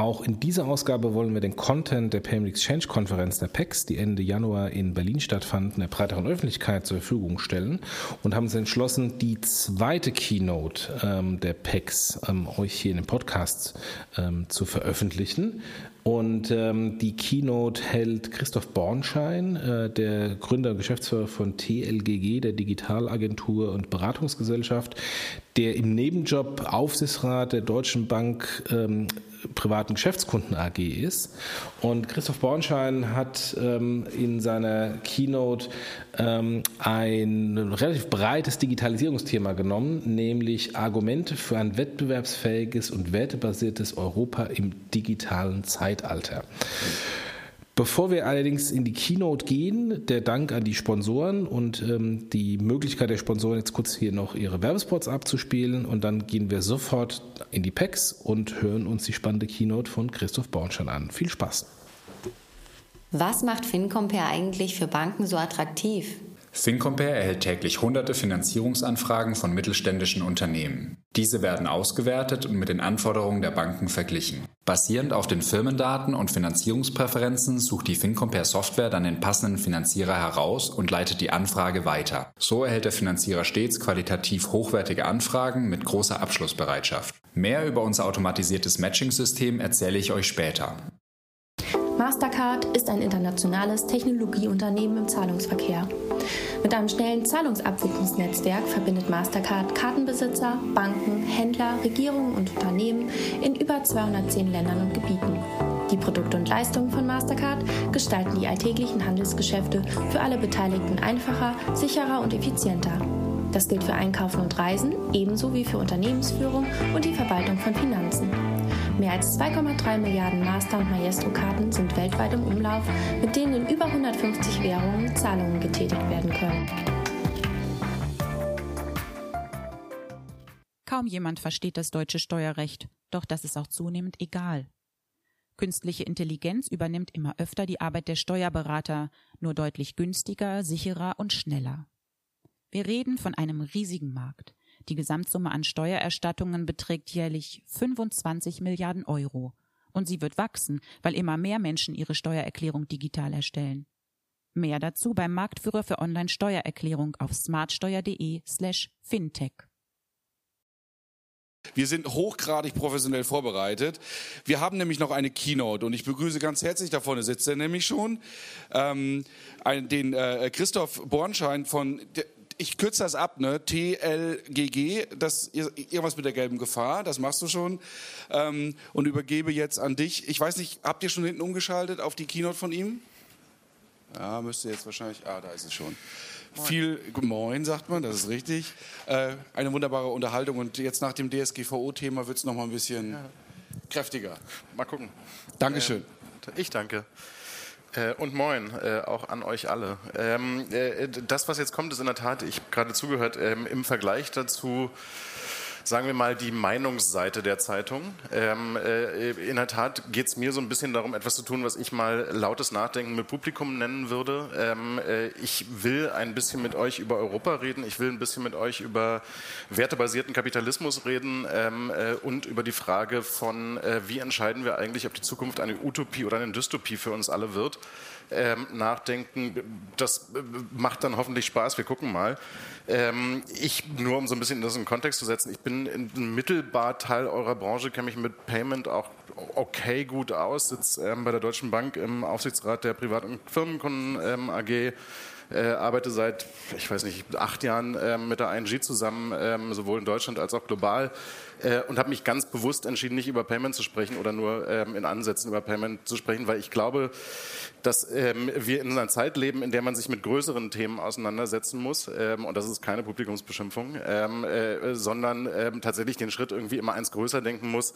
Auch in dieser Ausgabe wollen wir den Content der Payment Exchange Konferenz der PEX, die Ende Januar in Berlin stattfand, der breiteren Öffentlichkeit zur Verfügung stellen und haben uns entschlossen, die zweite Keynote ähm, der PEX ähm, euch hier in dem Podcast ähm, zu veröffentlichen. Und ähm, die Keynote hält Christoph Bornschein, äh, der Gründer und Geschäftsführer von TLGG, der Digitalagentur und Beratungsgesellschaft, der im Nebenjob Aufsichtsrat der Deutschen Bank ähm, privaten Geschäftskunden AG ist. Und Christoph Bornschein hat ähm, in seiner Keynote ähm, ein relativ breites Digitalisierungsthema genommen, nämlich Argumente für ein wettbewerbsfähiges und wertebasiertes Europa im digitalen Zeitalter. Bevor wir allerdings in die Keynote gehen, der Dank an die Sponsoren und ähm, die Möglichkeit der Sponsoren, jetzt kurz hier noch ihre Werbespots abzuspielen und dann gehen wir sofort in die Packs und hören uns die spannende Keynote von Christoph Bornstein an. Viel Spaß! Was macht FinCompare eigentlich für Banken so attraktiv? FinCompare erhält täglich hunderte Finanzierungsanfragen von mittelständischen Unternehmen. Diese werden ausgewertet und mit den Anforderungen der Banken verglichen. Basierend auf den Firmendaten und Finanzierungspräferenzen sucht die FinCompare Software dann den passenden Finanzierer heraus und leitet die Anfrage weiter. So erhält der Finanzierer stets qualitativ hochwertige Anfragen mit großer Abschlussbereitschaft. Mehr über unser automatisiertes Matching-System erzähle ich euch später. Mastercard ist ein internationales Technologieunternehmen im Zahlungsverkehr. Mit einem schnellen Zahlungsabwicklungsnetzwerk verbindet Mastercard Kartenbesitzer, Banken, Händler, Regierungen und Unternehmen in über 210 Ländern und Gebieten. Die Produkte und Leistungen von Mastercard gestalten die alltäglichen Handelsgeschäfte für alle Beteiligten einfacher, sicherer und effizienter. Das gilt für Einkaufen und Reisen ebenso wie für Unternehmensführung und die Verwaltung von Finanzen. Mehr als 2,3 Milliarden Master- und Maestro-Karten sind weltweit im Umlauf, mit denen in über 150 Währungen Zahlungen getätigt werden können. Kaum jemand versteht das deutsche Steuerrecht, doch das ist auch zunehmend egal. Künstliche Intelligenz übernimmt immer öfter die Arbeit der Steuerberater, nur deutlich günstiger, sicherer und schneller. Wir reden von einem riesigen Markt. Die Gesamtsumme an Steuererstattungen beträgt jährlich 25 Milliarden Euro. Und sie wird wachsen, weil immer mehr Menschen ihre Steuererklärung digital erstellen. Mehr dazu beim Marktführer für Online-Steuererklärung auf smartsteuer.de slash fintech. Wir sind hochgradig professionell vorbereitet. Wir haben nämlich noch eine Keynote und ich begrüße ganz herzlich, da vorne sitzt er nämlich schon, ähm, den äh, Christoph Bornschein von, ich kürze das ab, ne? TLGG, das irgendwas mit der gelben Gefahr, das machst du schon. Ähm, und übergebe jetzt an dich. Ich weiß nicht, habt ihr schon hinten umgeschaltet auf die Keynote von ihm? Ja, müsste jetzt wahrscheinlich. Ah, da ist es schon. Moin. Viel Moin, sagt man, das ist richtig. Äh, eine wunderbare Unterhaltung und jetzt nach dem DSGVO-Thema wird es noch mal ein bisschen ja. kräftiger. Mal gucken. Dankeschön. Ähm, ich danke. Äh, und moin, äh, auch an euch alle. Ähm, äh, das, was jetzt kommt, ist in der Tat, ich habe gerade zugehört, ähm, im Vergleich dazu sagen wir mal, die Meinungsseite der Zeitung. Ähm, äh, in der Tat geht es mir so ein bisschen darum, etwas zu tun, was ich mal lautes Nachdenken mit Publikum nennen würde. Ähm, äh, ich will ein bisschen mit euch über Europa reden. Ich will ein bisschen mit euch über wertebasierten Kapitalismus reden ähm, äh, und über die Frage von, äh, wie entscheiden wir eigentlich, ob die Zukunft eine Utopie oder eine Dystopie für uns alle wird. Ähm, nachdenken. Das äh, macht dann hoffentlich Spaß. Wir gucken mal. Ähm, ich, nur um so ein bisschen das in den Kontext zu setzen, ich bin mittelbar Teil eurer Branche, kenne mich mit Payment auch okay gut aus, sitze ähm, bei der Deutschen Bank im Aufsichtsrat der Privat- und Firmenkunden ähm, AG. Äh, arbeite seit, ich weiß nicht, acht Jahren äh, mit der ING zusammen, ähm, sowohl in Deutschland als auch global äh, und habe mich ganz bewusst entschieden, nicht über Payment zu sprechen oder nur ähm, in Ansätzen über Payment zu sprechen, weil ich glaube, dass ähm, wir in einer Zeit leben, in der man sich mit größeren Themen auseinandersetzen muss. Ähm, und das ist keine Publikumsbeschimpfung, ähm, äh, sondern ähm, tatsächlich den Schritt irgendwie immer eins größer denken muss,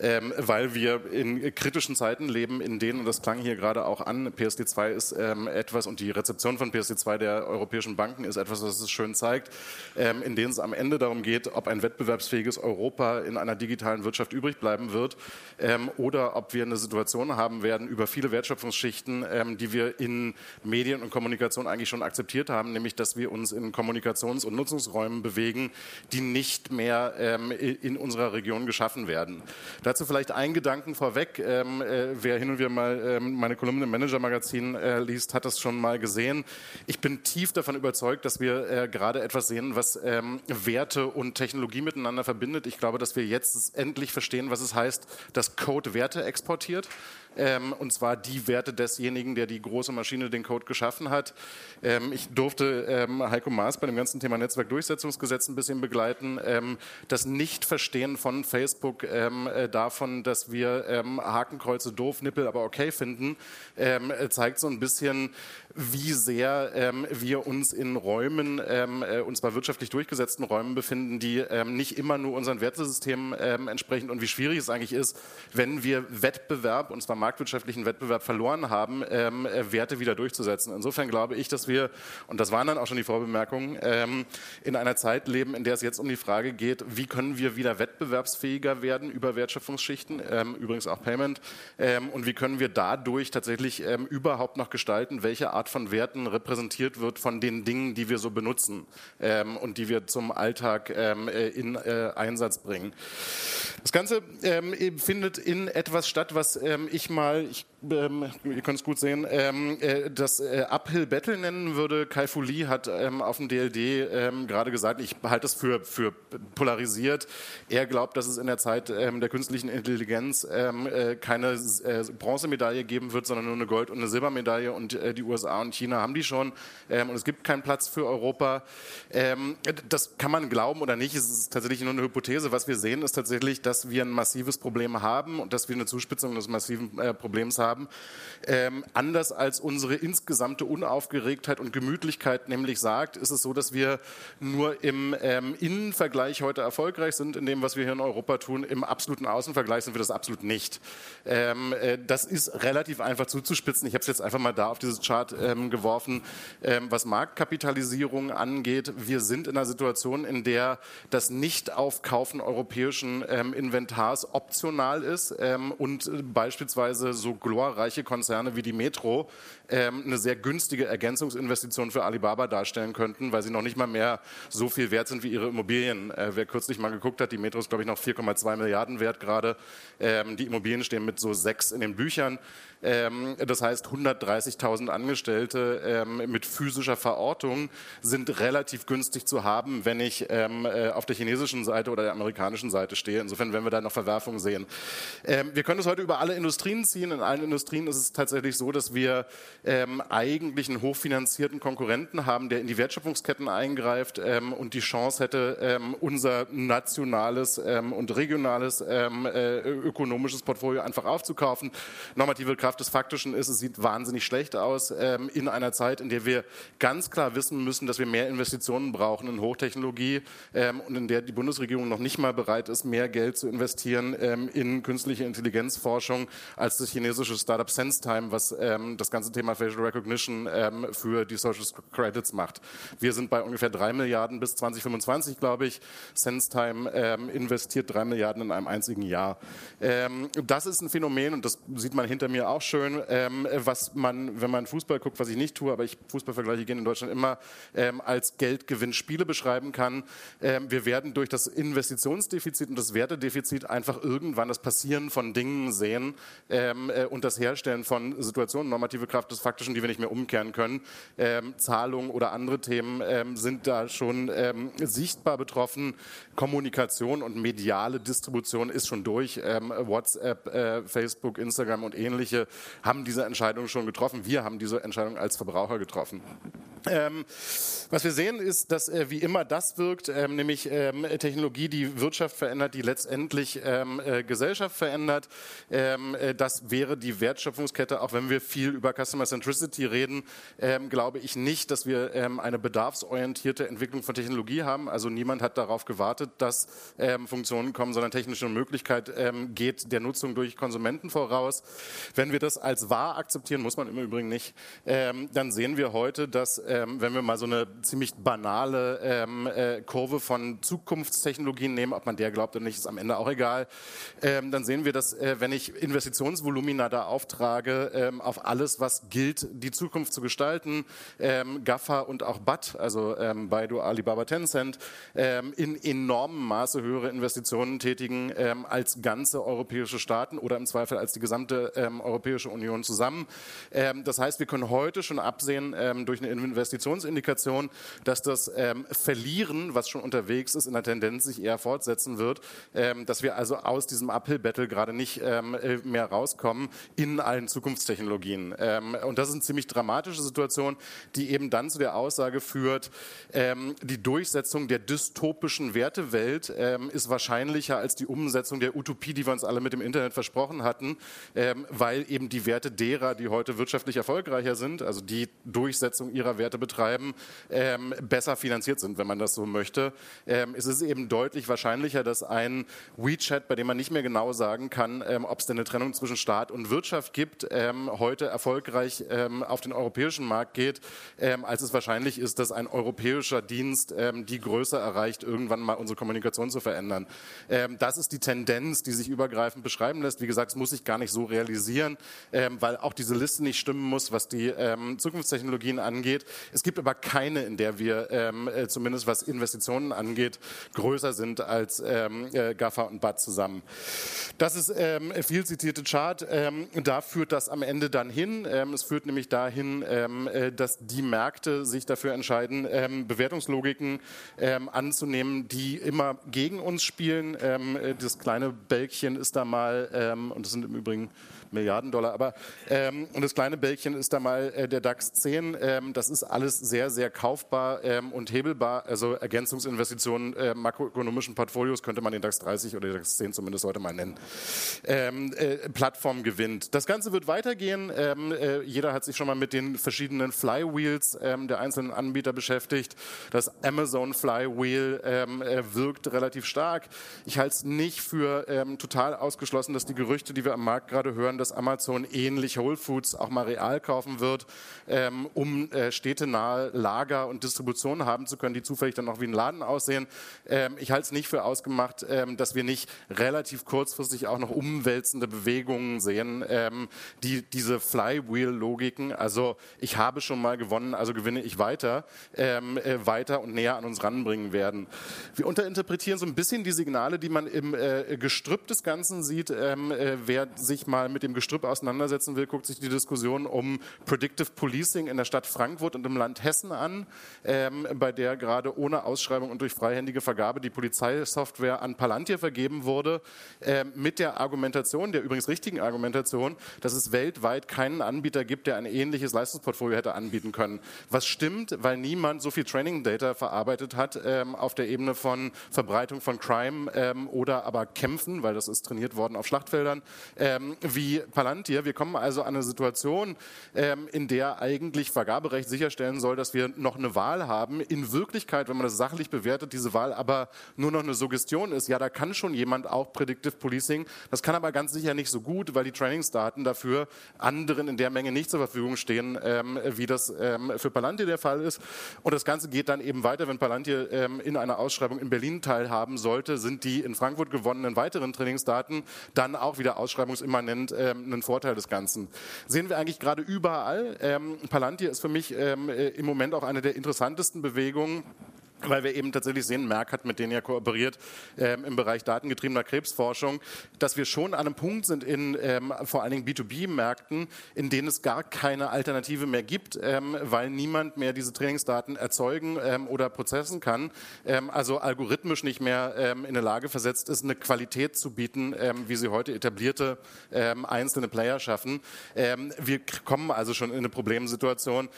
ähm, weil wir in kritischen Zeiten leben, in denen, und das klang hier gerade auch an, PSD2 ist ähm, etwas und die Rezeption von PSD PSD2 der europäischen Banken ist etwas, was es schön zeigt, in denen es am Ende darum geht, ob ein wettbewerbsfähiges Europa in einer digitalen Wirtschaft übrig bleiben wird ähm, oder ob wir eine Situation haben werden über viele Wertschöpfungsschichten, ähm, die wir in Medien und Kommunikation eigentlich schon akzeptiert haben, nämlich dass wir uns in Kommunikations- und Nutzungsräumen bewegen, die nicht mehr ähm, in unserer Region geschaffen werden. Dazu vielleicht ein Gedanken vorweg. Ähm, äh, wer hin und wieder mal ähm, meine Kolumne im Manager-Magazin äh, liest, hat das schon mal gesehen. Ich bin tief davon überzeugt, dass wir äh, gerade etwas sehen, was ähm, Werte und Technologie miteinander verbindet. Ich glaube, dass wir jetzt endlich verstehen, was es heißt, dass Code Werte exportiert ähm, und zwar die Werte desjenigen, der die große Maschine, den Code geschaffen hat. Ähm, ich durfte ähm, Heiko Maas bei dem ganzen Thema Netzwerkdurchsetzungsgesetz ein bisschen begleiten. Ähm, das Nichtverstehen von Facebook ähm, äh, davon, dass wir ähm, Hakenkreuze doof, Nippel aber okay finden, äh, zeigt so ein bisschen, wie sehr wir uns in Räumen, äh, und zwar wirtschaftlich durchgesetzten Räumen befinden, die nicht immer nur unseren Wertesystemen entsprechen und wie schwierig es eigentlich ist, wenn wir Wettbewerb, und zwar marktwirtschaftlichen Wettbewerb verloren haben, ähm, äh, Werte wieder durchzusetzen. Insofern glaube ich, dass wir, und das waren dann auch schon die Vorbemerkungen, ähm, in einer Zeit leben, in der es jetzt um die Frage geht, wie können wir wieder wettbewerbsfähiger werden über Wertschöpfungsschichten, ähm, übrigens auch Payment, ähm, und wie können wir dadurch tatsächlich ähm, überhaupt noch gestalten, welche Art von Werten repräsentiert wird von den Dingen, die wir so benutzen ähm, und die wir zum Alltag äh, in äh, Einsatz bringen. Das Ganze findet in etwas statt, was ich mal, ich, ähm, ihr könnt es gut sehen, ähm, äh, das äh, Uphill Battle nennen würde. Kai Fu Lee hat ähm, auf dem DLD ähm, gerade gesagt, ich halte es für, für polarisiert. Er glaubt, dass es in der Zeit ähm, der künstlichen Intelligenz ähm, äh, keine äh, Bronzemedaille geben wird, sondern nur eine Gold- und eine Silbermedaille. Und äh, die USA und China haben die schon. und es gibt keinen Platz für Europa. das kann man glauben oder nicht. Es ist tatsächlich nur eine Hypothese. Was wir sehen, ist tatsächlich, dass wir ein massives Problem haben und dass wir eine Zuspitzung des massiven äh, Problems haben. Ähm, anders als unsere insgesamte Unaufgeregtheit und Gemütlichkeit nämlich sagt, ist es so, dass wir nur im ähm, Innenvergleich heute erfolgreich sind in dem, was wir hier in Europa tun. Im absoluten Außenvergleich sind wir das absolut nicht. Ähm, äh, das ist relativ einfach zuzuspitzen. Ich habe es jetzt einfach mal da auf dieses Chart ähm, geworfen. Ähm, was Marktkapitalisierung angeht, wir sind in einer Situation, in der das Nicht-Aufkaufen europäischen ähm, Inventars optional ist und äh, beispielsweise so glorreiche Konzerne wie die Metro ähm, eine sehr günstige Ergänzungsinvestition für Alibaba darstellen könnten, weil sie noch nicht mal mehr so viel wert sind wie ihre Immobilien. Äh, wer kürzlich mal geguckt hat, die Metro ist, glaube ich, noch 4,2 Milliarden wert gerade. Ähm, die Immobilien stehen mit so sechs in den Büchern. Ähm, das heißt, 130.000 Angestellte ähm, mit physischer Verortung sind relativ günstig zu haben, wenn ich ähm, äh, auf der chinesischen Seite oder der amerikanischen Seite stehe. Insofern werden wir da noch Verwerfungen sehen. wir können es heute über alle Industrien ziehen. In allen Industrien ist es tatsächlich so, dass wir eigentlich einen hochfinanzierten Konkurrenten haben, der in die Wertschöpfungsketten eingreift und die Chance hätte, unser nationales und regionales äh, ökonomisches Portfolio einfach aufzukaufen. Normative Kraft Kraft des Faktischen ist, es sieht wahnsinnig schlecht aus ähm, in einer Zeit, in der wir ganz klar wissen müssen, dass wir mehr Investitionen brauchen in Hochtechnologie ähm, und in der die Bundesregierung noch nicht mal bereit ist, mehr Geld zu investieren ähm, in künstliche Intelligenzforschung als das chinesische Startup SenseTime, was ähm, das ganze Thema Facial Recognition ähm, für die Social Credits macht. Wir sind bei ungefähr drei Milliarden bis 2025, glaube ich. SenseTime ähm, investiert drei Milliarden in einem einzigen Jahr. das ist ein Phänomen und das sieht man hinter mir auch schön, ähm, was man, wenn man Fußball guckt, was ich nicht tue, aber ich Fußballvergleiche gehen in Deutschland immer ähm, als Geldgewinnspiele beschreiben kann. Ähm, wir werden durch das Investitionsdefizit und das Wertedefizit einfach irgendwann das Passieren von Dingen sehen ähm, äh, und das Herstellen von Situationen, normative Kraft des Faktischen, die wir nicht mehr umkehren können. Ähm, Zahlungen oder andere Themen ähm, sind da schon sichtbar betroffen. Kommunikation und mediale Distribution ist schon durch. WhatsApp, äh, Facebook, Instagram und ähnliche haben diese Entscheidung schon getroffen. Wir haben diese Entscheidung als Verbraucher getroffen. Ähm, was wir sehen ist, dass äh, wie immer das wirkt, ähm, nämlich ähm, Technologie, die Wirtschaft verändert, die letztendlich ähm, äh, Gesellschaft verändert. Ähm, äh, das wäre die Wertschöpfungskette. Auch wenn wir viel über Customer Centricity reden, ähm, glaube ich nicht, dass wir eine bedarfsorientierte Entwicklung von Technologie haben. Also niemand hat darauf gewartet, dass Funktionen kommen, sondern technische Möglichkeit geht der Nutzung durch Konsumenten voraus. Wenn wir das als wahr akzeptieren, muss man im Übrigen nicht, dann sehen wir heute, dass ähm, wenn wir mal so eine ziemlich banale ähm, äh, Kurve von Zukunftstechnologien nehmen, ob man der glaubt oder nicht, ist am Ende auch egal, ähm, dann sehen wir, dass äh, wenn ich Investitionsvolumina da auftrage ähm, auf alles, was gilt, die Zukunft zu gestalten, ähm, GAFA und auch BAT, also ähm, Baidu, Alibaba, Tencent, ähm, in enormem Maße höhere Investitionen tätigen ähm, als ganze europäische Staaten oder im Zweifel als die gesamte ähm, Europäische Union zusammen. Ähm, das heißt, wir können heute schon absehen ähm, durch eine Investitionsindikation, dass das ähm, Verlieren, was schon unterwegs ist, in der Tendenz sich eher fortsetzen wird, dass wir also aus diesem Uphill-Battle gerade nicht äh, mehr rauskommen in allen Zukunftstechnologien. Und das ist eine ziemlich dramatische Situation, die eben dann zu der Aussage führt, die Durchsetzung der dystopischen Wertewelt ist wahrscheinlicher als die Umsetzung der Utopie, die wir uns alle mit dem Internet versprochen hatten, weil eben die Werte derer, die heute wirtschaftlich erfolgreicher sind, also die Durchsetzung ihrer Werte betreiben, ähm, besser finanziert sind, wenn man das so möchte. Ähm, es ist eben deutlich wahrscheinlicher, dass ein WeChat, bei dem man nicht mehr genau sagen kann, ähm, ob es denn eine Trennung zwischen Staat und Wirtschaft gibt, ähm, heute erfolgreich ähm, auf den europäischen Markt geht, ähm, als es wahrscheinlich ist, dass ein europäischer Dienst die Größe erreicht, irgendwann mal unsere Kommunikation zu verändern. das ist die Tendenz, die sich übergreifend beschreiben lässt. Wie gesagt, es muss sich gar nicht so realisieren, weil auch diese Liste nicht stimmen muss, was die Zukunftstechnologien angeht. Es gibt aber keine, in der wir äh, zumindest was Investitionen angeht, größer sind als äh, GAFA und BAT zusammen. Das ist ähm, viel zitierte Chart. Ähm, da führt das am Ende dann hin. Ähm, es führt nämlich dahin, ähm, äh, dass die Märkte sich dafür entscheiden, ähm, Bewertungslogiken ähm, anzunehmen, die immer gegen uns spielen. Äh, das kleine Bälkchen ist da mal, und das sind im Übrigen Milliarden Dollar. Aber ähm, und das kleine Bällchen ist da mal äh, der DAX 10. Ähm, das ist alles sehr, sehr kaufbar ähm, und hebelbar. Also Ergänzungsinvestitionen äh, makroökonomischen Portfolios könnte man den DAX 30 oder den DAX 10 zumindest heute mal nennen. Ähm, äh, Plattform gewinnt. Das Ganze wird weitergehen. Ähm, äh, jeder hat sich schon mal mit den verschiedenen Flywheels ähm, der einzelnen Anbieter beschäftigt. Das Amazon Flywheel äh, wirkt relativ stark. Ich halte es nicht für total ausgeschlossen, dass die Gerüchte, die wir am Markt gerade hören, dass Amazon ähnlich Whole Foods auch mal real kaufen wird, ähm, um äh, städtenahe Lager und Distribution haben zu können, die zufällig dann auch wie ein Laden aussehen. Ähm, ich halte es nicht für ausgemacht, ähm, dass wir nicht relativ kurzfristig auch noch umwälzende Bewegungen sehen, ähm, die diese Flywheel-Logiken, also ich habe schon mal gewonnen, also gewinne ich weiter, ähm, äh, weiter und näher an uns ranbringen werden. Wir unterinterpretieren so ein bisschen die Signale, die man im äh, Gestrüpp des Ganzen sieht. Ähm, äh, wer sich mal mit dem Gestrüpp auseinandersetzen will, guckt sich die Diskussion um Predictive Policing in der Stadt Frankfurt und im Land Hessen an, ähm, bei der gerade ohne Ausschreibung und durch freihändige Vergabe die Polizeisoftware an Palantir vergeben wurde, ähm, mit der Argumentation, der übrigens richtigen Argumentation, dass es weltweit keinen Anbieter gibt, der ein ähnliches Leistungsportfolio hätte anbieten können. Was stimmt, weil niemand so viel Training Data verarbeitet hat ähm, auf der Ebene von Verbreitung von Crime ähm, oder aber Kämpfen, weil das ist trainiert worden auf Schlachtfeldern, ähm, wie Palantir. Wir kommen also an eine Situation, ähm, in der eigentlich Vergaberecht sicherstellen soll, dass wir noch eine Wahl haben. In Wirklichkeit, wenn man das sachlich bewertet, diese Wahl aber nur noch eine Suggestion ist. Ja, da kann schon jemand auch Predictive Policing. Das kann aber ganz sicher nicht so gut, weil die Trainingsdaten dafür anderen in der Menge nicht zur Verfügung stehen, ähm, wie das ähm, für Palantir der Fall ist. Und das Ganze geht dann eben weiter, wenn Palantir ähm, in einer Ausschreibung in Berlin teilhaben sollte, sind die in Frankfurt gewonnenen weiteren Trainingsdaten dann auch wieder ausschreibungsimmanent ähm, ein Vorteil des Ganzen. Sehen wir eigentlich gerade überall. Ähm, Palantir ist für mich ähm, äh, im Moment auch eine der interessantesten Bewegungen weil wir eben tatsächlich sehen, Merck hat mit denen ja kooperiert ähm, im Bereich datengetriebener Krebsforschung, dass wir schon an einem Punkt sind in ähm, vor allen Dingen B2B-Märkten, in denen es gar keine Alternative mehr gibt, ähm, weil niemand mehr diese Trainingsdaten erzeugen ähm, oder prozessen kann, ähm, also algorithmisch nicht mehr ähm, in der Lage versetzt ist, eine Qualität zu bieten, wie sie heute etablierte einzelne Player schaffen. wir kommen also schon in eine Problemsituation,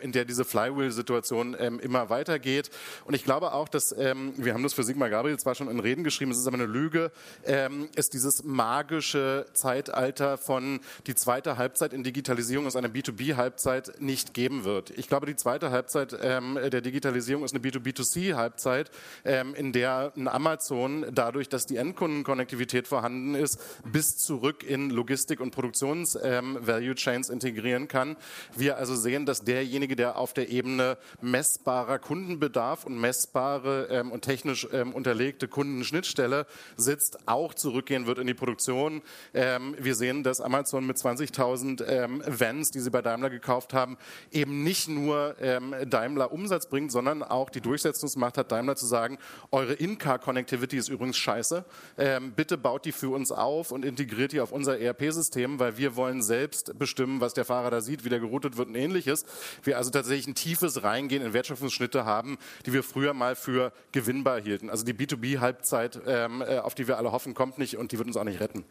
in der diese Flywheel-Situation immer weitergeht Und ich glaube auch, dass, ähm, wir haben das für Sigmar Gabriel zwar schon in Reden geschrieben, es ist aber eine Lüge, ähm, es dieses magische Zeitalter von die zweite Halbzeit in Digitalisierung ist eine B2B-Halbzeit nicht geben wird. Ich glaube, die zweite Halbzeit ähm, der Digitalisierung ist eine B2B2C-Halbzeit, ähm, in der ein Amazon dadurch, dass die Endkundenkonnektivität vorhanden ist, bis zurück in Logistik und Produktions-Value ähm, Chains integrieren kann. Wir also sehen, dass derjenige, der auf der Ebene messbarer Kundenbedarf und messbare ähm, und technisch ähm, unterlegte Kundenschnittstelle sitzt, auch zurückgehen wird in die Produktion. Ähm, wir sehen, dass Amazon mit 20.000 ähm, Vans, die sie bei Daimler gekauft haben, eben nicht nur ähm, Daimler Umsatz bringt, sondern auch die Durchsetzungsmacht hat, Daimler zu sagen, eure In-Car-Connectivity ist übrigens scheiße. Ähm, bitte baut die für uns auf und integriert die auf unser ERP-System, weil wir wollen selbst bestimmen, was der Fahrer da sieht, wie der geroutet wird und ähnliches. Wir also tatsächlich ein tiefes Reingehen in Wertschöpfungsschnitte haben, die wir früher mal für gewinnbar hielten. Also die B2B-Halbzeit, ähm, äh, auf die wir alle hoffen, kommt nicht und die wird uns auch nicht retten.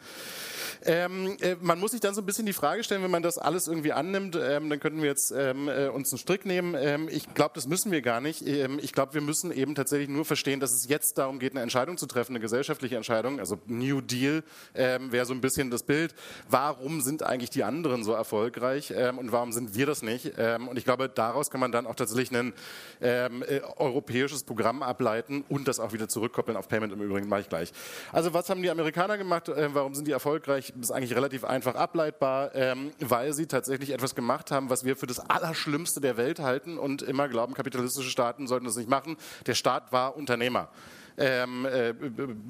Ähm, äh, man muss sich dann so ein bisschen die Frage stellen, wenn man das alles irgendwie annimmt, ähm, dann könnten wir jetzt ähm, äh, uns einen Strick nehmen. Ähm, ich glaube, das müssen wir gar nicht. Ähm, ich glaube, wir müssen eben tatsächlich nur verstehen, dass es jetzt darum geht, eine Entscheidung zu treffen, eine gesellschaftliche Entscheidung. Also New Deal ähm, wäre so ein bisschen das Bild. Warum sind eigentlich die anderen so erfolgreich und warum sind wir das nicht? und ich glaube, daraus kann man dann auch tatsächlich ein äh, europäisches Programm ableiten und das auch wieder zurückkoppeln auf Payment im Übrigen, mache ich gleich. Also was haben die Amerikaner gemacht? Äh, warum sind die erfolgreich? eigentlich, ist eigentlich relativ einfach ableitbar, ähm, weil sie tatsächlich etwas gemacht haben, was wir für das Allerschlimmste der Welt halten und immer glauben, kapitalistische Staaten sollten das nicht machen. Der Staat war Unternehmer. Ähm, äh,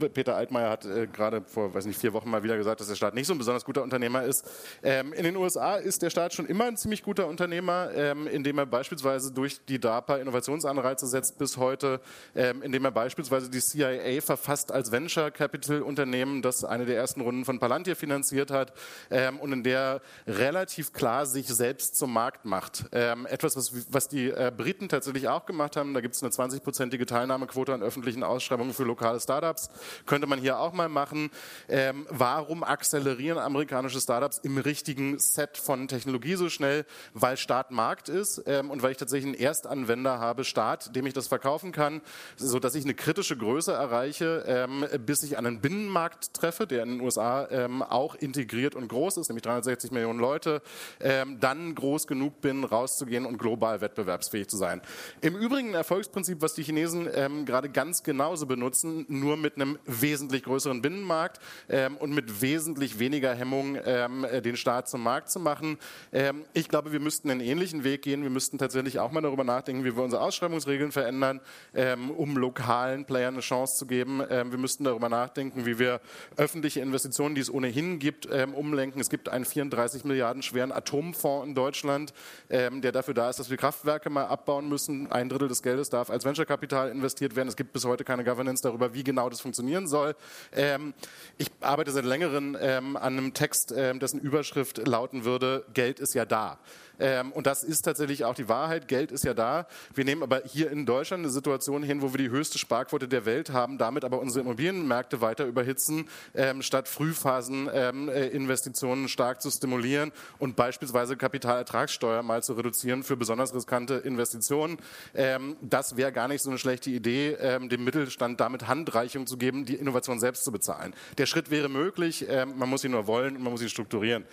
Peter Altmaier hat äh, gerade vor, weiß nicht, vier Wochen mal wieder gesagt, dass der Staat nicht so ein besonders guter Unternehmer ist. Ähm, in den USA ist der Staat schon immer ein ziemlich guter Unternehmer, ähm, indem er beispielsweise durch die DARPA Innovationsanreize setzt bis heute, ähm, indem er beispielsweise die CIA verfasst als Venture Capital Unternehmen, das eine der ersten Runden von Palantir finanziert hat ähm, und in der relativ klar sich selbst zum Markt macht. Ähm, etwas, was, was die äh, Briten tatsächlich auch gemacht haben. Da gibt es eine 20-prozentige Teilnahmequote an öffentlichen Ausschreibungen Ausschreibungen für lokale Startups. Könnte man hier auch mal machen. Ähm, warum akzelerieren amerikanische Startups im richtigen Set von Technologie so schnell? Weil Staat Markt ist ähm, und weil ich tatsächlich einen Erstanwender habe, Staat, dem ich das verkaufen kann, sodass ich eine kritische Größe erreiche, ähm, bis ich einen Binnenmarkt treffe, der in den USA ähm, auch integriert und groß ist, nämlich 360 Millionen Leute, ähm, dann groß genug bin, rauszugehen und global wettbewerbsfähig zu sein. Im Übrigen ein Erfolgsprinzip, was die Chinesen ähm, gerade ganz genauso benutzen, nur mit einem wesentlich größeren Binnenmarkt ähm, und mit wesentlich weniger Hemmung, ähm, äh, den Staat zum Markt zu machen. Ähm, ich glaube, wir müssten einen ähnlichen Weg gehen. Wir müssten tatsächlich auch mal darüber nachdenken, wie wir unsere Ausschreibungsregeln verändern, ähm, um lokalen Playern eine Chance zu geben. Ähm, wir müssten darüber nachdenken, wie wir öffentliche Investitionen, die es ohnehin gibt, ähm, umlenken. Es gibt einen 34 Milliarden schweren Atomfonds in Deutschland, der dafür da ist, dass wir Kraftwerke mal abbauen müssen. Ein Drittel des Geldes darf als Venture-Kapital investiert werden. Es gibt bis heute keine Governance darüber, wie genau das funktionieren soll. Ähm, ich arbeite seit längerem ähm, an einem Text, ähm, dessen Überschrift lauten würde, Geld ist ja da. Ähm, und das ist tatsächlich auch die Wahrheit. Geld ist ja da. Wir nehmen aber hier in Deutschland eine Situation hin, wo wir die höchste Sparquote der Welt haben, damit aber unsere Immobilienmärkte weiter überhitzen, ähm, statt Frühphaseninvestitionen ähm, stark zu stimulieren und beispielsweise Kapitalertragssteuer mal zu reduzieren für besonders riskante Investitionen. Ähm, das wäre gar nicht so eine schlechte Idee, ähm, dem Mittelstand damit Handreichung zu geben, die Innovation selbst zu bezahlen. Der Schritt wäre möglich, ähm, man muss ihn nur wollen und man muss ihn strukturieren.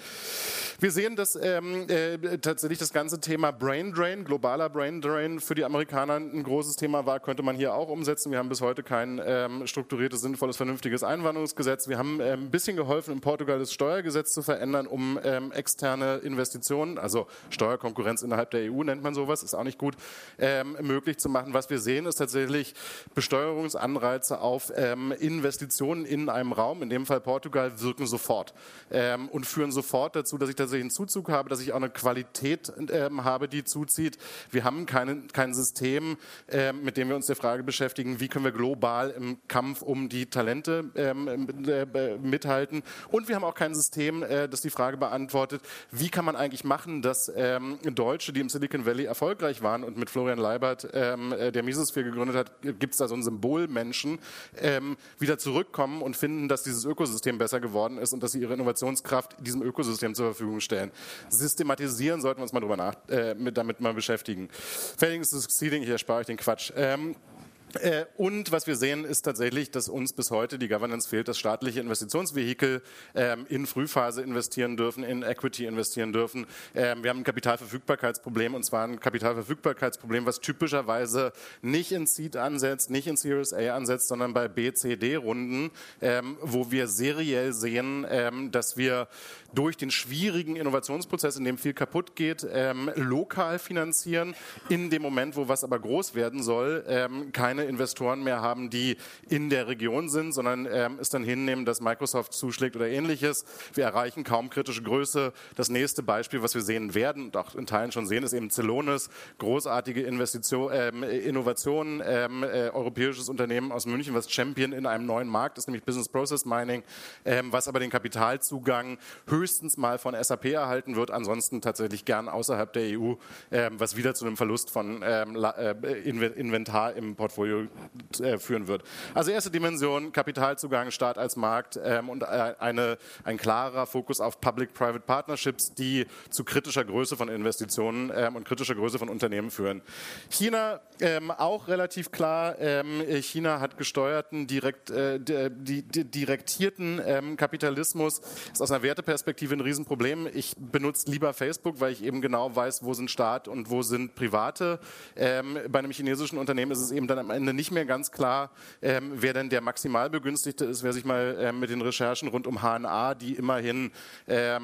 Wir sehen, dass äh, tatsächlich das ganze Thema Brain Drain, globaler Brain Drain für die Amerikaner ein großes Thema war, könnte man hier auch umsetzen. Wir haben bis heute kein ähm, strukturiertes, sinnvolles, vernünftiges Einwanderungsgesetz. Wir haben ähm, ein bisschen geholfen, in Portugal das Steuergesetz zu verändern, um ähm, externe Investitionen, also Steuerkonkurrenz innerhalb der EU nennt man sowas, ist auch nicht gut, ähm, möglich zu machen. Was wir sehen, ist tatsächlich Besteuerungsanreize auf ähm, Investitionen in einem Raum, in dem Fall Portugal, wirken sofort ähm, und führen sofort dazu, dass ich tatsächlich einen Zuzug habe, dass ich auch eine Qualität äh, habe, die zuzieht. Wir haben keine, kein System, äh, mit dem wir uns der Frage beschäftigen, wie können wir global im Kampf um die Talente ähm, äh, mithalten. Und wir haben auch kein System, äh, das die Frage beantwortet, wie kann man eigentlich machen, dass ähm, Deutsche, die im Silicon Valley erfolgreich waren und mit Florian Leibert, ähm, äh, der Misosphere gegründet hat, gibt es da so einen Symbolmenschen, ähm, wieder zurückkommen und finden, dass dieses Ökosystem besser geworden ist und dass sie ihre Innovationskraft diesem Ökosystem zur Verfügung stellen. Systematisieren sollten wir uns mal drüber nach, äh, mit, damit mal beschäftigen. Failing is succeeding, ich erspare euch den Quatsch. Ähm, Äh, und was wir sehen, ist tatsächlich, dass uns bis heute die Governance fehlt, dass staatliche Investitionsvehikel ähm, in Frühphase investieren dürfen, in Equity investieren dürfen. Ähm, wir haben ein Kapitalverfügbarkeitsproblem und zwar ein Kapitalverfügbarkeitsproblem, was typischerweise nicht in Seed ansetzt, nicht in Series A ansetzt, sondern bei B, C, D-Runden, ähm, wo wir seriell sehen, dass wir durch den schwierigen Innovationsprozess, in dem viel kaputt geht, lokal finanzieren, in dem Moment, wo was aber groß werden soll, keine Investoren mehr haben, die in der Region sind, sondern ähm, es dann hinnehmen, dass Microsoft zuschlägt oder ähnliches. Wir erreichen kaum kritische Größe. Das nächste Beispiel, was wir sehen werden und auch in Teilen schon sehen, ist eben Celonis, großartige Investition, ähm, Innovation, ähm, äh, europäisches Unternehmen aus München, was Champion in einem neuen Markt ist, nämlich Business Process Mining, ähm, was aber den Kapitalzugang höchstens mal von SAP erhalten wird, ansonsten tatsächlich gern außerhalb der EU, ähm, was wieder zu einem Verlust von ähm, äh, Inventar im Portfolio äh, führen wird. Also erste Dimension, Kapitalzugang, Staat als Markt ähm, und äh, eine, ein klarer Fokus auf Public-Private Partnerships, die zu kritischer Größe von Investitionen ähm, und kritischer Größe von Unternehmen führen. China ähm, auch relativ klar, ähm, China hat gesteuerten, direkt, äh, die, die, direktierten ähm, Kapitalismus, ist aus einer Werteperspektive ein Riesenproblem. Ich benutze lieber Facebook, weil ich eben genau weiß, wo sind Staat und wo sind Private. Ähm, bei einem chinesischen Unternehmen ist es eben dann am Ende nicht mehr ganz klar, ähm, wer denn der Maximalbegünstigte ist. Wer sich mal ähm, mit den Recherchen rund um HNA, die immerhin äh,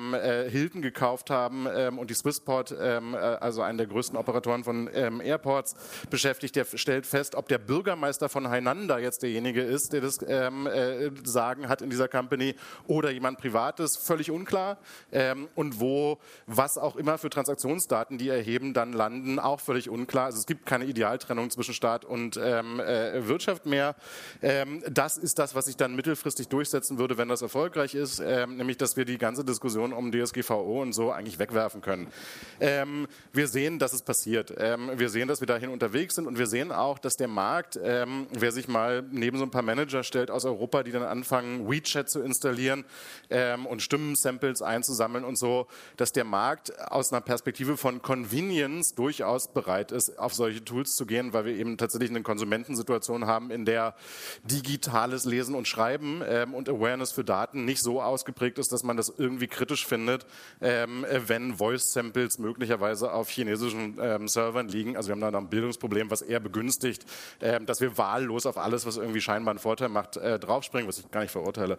Hilton gekauft haben und die Swissport, äh, also einen der größten Operatoren von Airports, beschäftigt, der stellt fest, ob der Bürgermeister von Hainanda jetzt derjenige ist, der das äh, Sagen hat in dieser Company oder jemand Privates, völlig unklar. und wo, was auch immer für Transaktionsdaten die erheben, dann landen, auch völlig unklar. Also es gibt keine Idealtrennung zwischen Staat und ähm, äh, Wirtschaft mehr. Ähm, das ist das, was sich dann mittelfristig durchsetzen würde, wenn das erfolgreich ist, ähm, nämlich dass wir die ganze Diskussion um DSGVO und so eigentlich wegwerfen können. Ähm, wir sehen, dass es passiert. Ähm, wir sehen, dass wir dahin unterwegs sind und wir sehen auch, dass der Markt, ähm, wer sich mal neben so ein paar Manager stellt aus Europa, die dann anfangen, WeChat zu installieren und Stimmensamples einzusammeln und so, dass der Markt aus einer Perspektive von Convenience durchaus bereit ist, auf solche Tools zu gehen, weil wir eben tatsächlich einen Konsumentensituation haben, in der digitales Lesen und Schreiben ähm, und Awareness für Daten nicht so ausgeprägt ist, dass man das irgendwie kritisch findet, ähm, wenn Voice-Samples möglicherweise auf chinesischen ähm, Servern liegen. Also wir haben da ein Bildungsproblem, was eher begünstigt, ähm, dass wir wahllos auf alles, was irgendwie scheinbar einen Vorteil macht, äh, draufspringen, was ich gar nicht verurteile.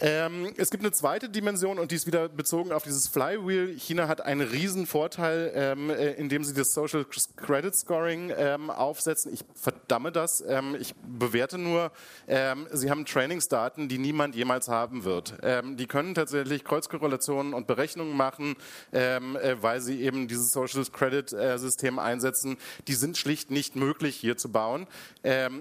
Ähm, es gibt eine zweite Dimension und die ist wieder bezogen auf dieses Flywheel. China hat einen riesen Vorteil, ähm, äh, indem sie das Social Credit Scoring ähm, aufsetzen. Ich verdamme das. Ähm, ich bewerte nur, ähm, sie haben Trainingsdaten, die niemand jemals haben wird. Ähm, die können tatsächlich Kreuzkorrelationen und Berechnungen machen, äh, weil sie eben dieses Social Credit äh, System einsetzen. Die sind schlicht nicht möglich hier zu bauen.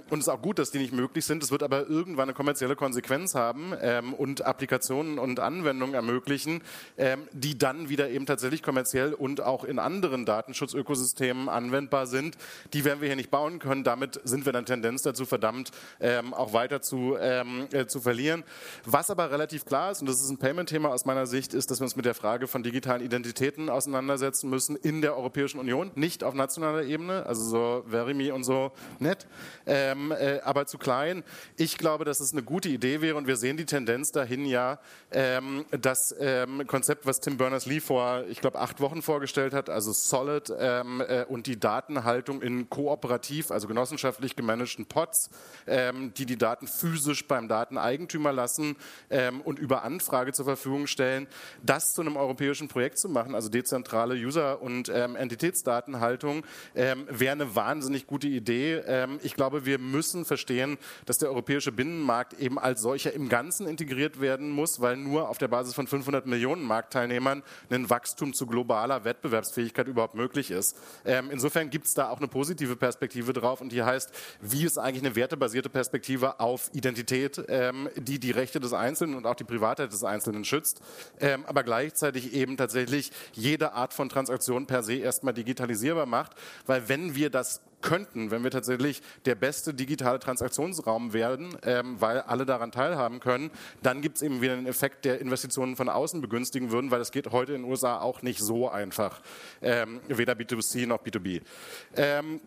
und es ist auch gut, dass die nicht möglich sind. Es wird aber irgendwann eine kommerzielle Konsequenz haben und Applikationen und Anwendungen ermöglichen, ähm, die dann wieder eben tatsächlich kommerziell und auch in anderen Datenschutzökosystemen anwendbar sind. Die werden wir hier nicht bauen können. Damit sind wir dann Tendenz dazu verdammt, ähm, auch weiter zu, ähm, äh, zu verlieren. Was aber relativ klar ist, und das ist ein Payment-Thema aus meiner Sicht, ist, dass wir uns mit der Frage von digitalen Identitäten auseinandersetzen müssen in der Europäischen Union, nicht auf nationaler Ebene, also so Verimi und so nett, ähm, äh, aber zu klein. Ich glaube, dass es eine gute Idee wäre und wir sehen die Tendenz dahin ja ähm, das ähm, Konzept, was Tim Berners-Lee vor, ich glaube, acht Wochen vorgestellt hat, also Solid ähm, äh, und die Datenhaltung in kooperativ, also genossenschaftlich gemanagten Pots, ähm, die die Daten physisch beim Dateneigentümer lassen ähm, und über Anfrage zur Verfügung stellen, das zu einem europäischen Projekt zu machen, also dezentrale User- und Entitätsdatenhaltung, wäre eine wahnsinnig gute Idee. ich glaube, wir müssen verstehen, dass der europäische Binnenmarkt eben als solcher im Ganzen integriert werden muss, weil nur auf der Basis von 500 Millionen Marktteilnehmern ein Wachstum zu globaler Wettbewerbsfähigkeit überhaupt möglich ist. Ähm, insofern gibt es da auch eine positive Perspektive drauf und die heißt, wie ist eigentlich eine wertebasierte Perspektive auf Identität, ähm, die die Rechte des Einzelnen und auch die Privatheit des Einzelnen schützt, ähm, aber gleichzeitig eben tatsächlich jede Art von Transaktion per se erstmal digitalisierbar macht, weil wenn wir das könnten, wenn wir tatsächlich der beste digitale Transaktionsraum werden, ähm, weil alle daran teilhaben können, dann gibt es eben wieder einen Effekt, der Investitionen von außen begünstigen würden, weil es geht heute in den USA auch nicht so einfach, ähm, weder B2C noch B2B. Ähm,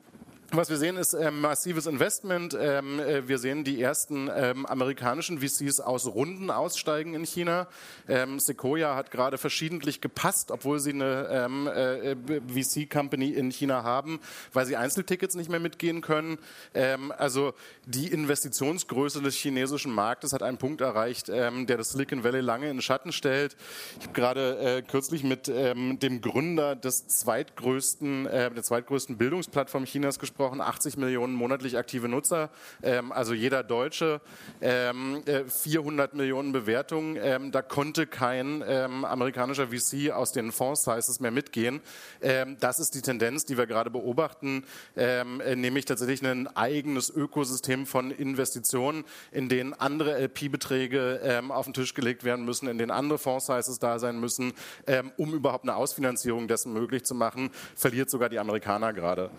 Was wir sehen, ist ähm, massives Investment. Ähm, äh, wir sehen die ersten ähm, amerikanischen VCs aus Runden aussteigen in China. Ähm, Sequoia hat gerade verschiedentlich gepasst, obwohl sie eine ähm, äh, VC-Company in China haben, weil sie Einzeltickets nicht mehr mitgehen können. Ähm, also die Investitionsgröße des chinesischen Marktes hat einen Punkt erreicht, der das Silicon Valley lange in Schatten stellt. Ich habe gerade äh, kürzlich mit dem Gründer des zweitgrößten, äh, der zweitgrößten Bildungsplattform Chinas gesprochen gesprochen, 80 Millionen monatlich aktive Nutzer, ähm, also jeder Deutsche, ähm, 400 äh, Millionen Bewertungen. Ähm, da konnte kein ähm, amerikanischer VC aus den Fonds-Sizes mehr mitgehen. Ähm, das ist die Tendenz, die wir gerade beobachten, ähm, äh, nämlich tatsächlich ein eigenes Ökosystem von Investitionen, in denen andere LP-Beträge auf den Tisch gelegt werden müssen, in denen andere Fonds-Sizes da sein müssen, um überhaupt eine Ausfinanzierung dessen möglich zu machen, verliert sogar die Amerikaner gerade.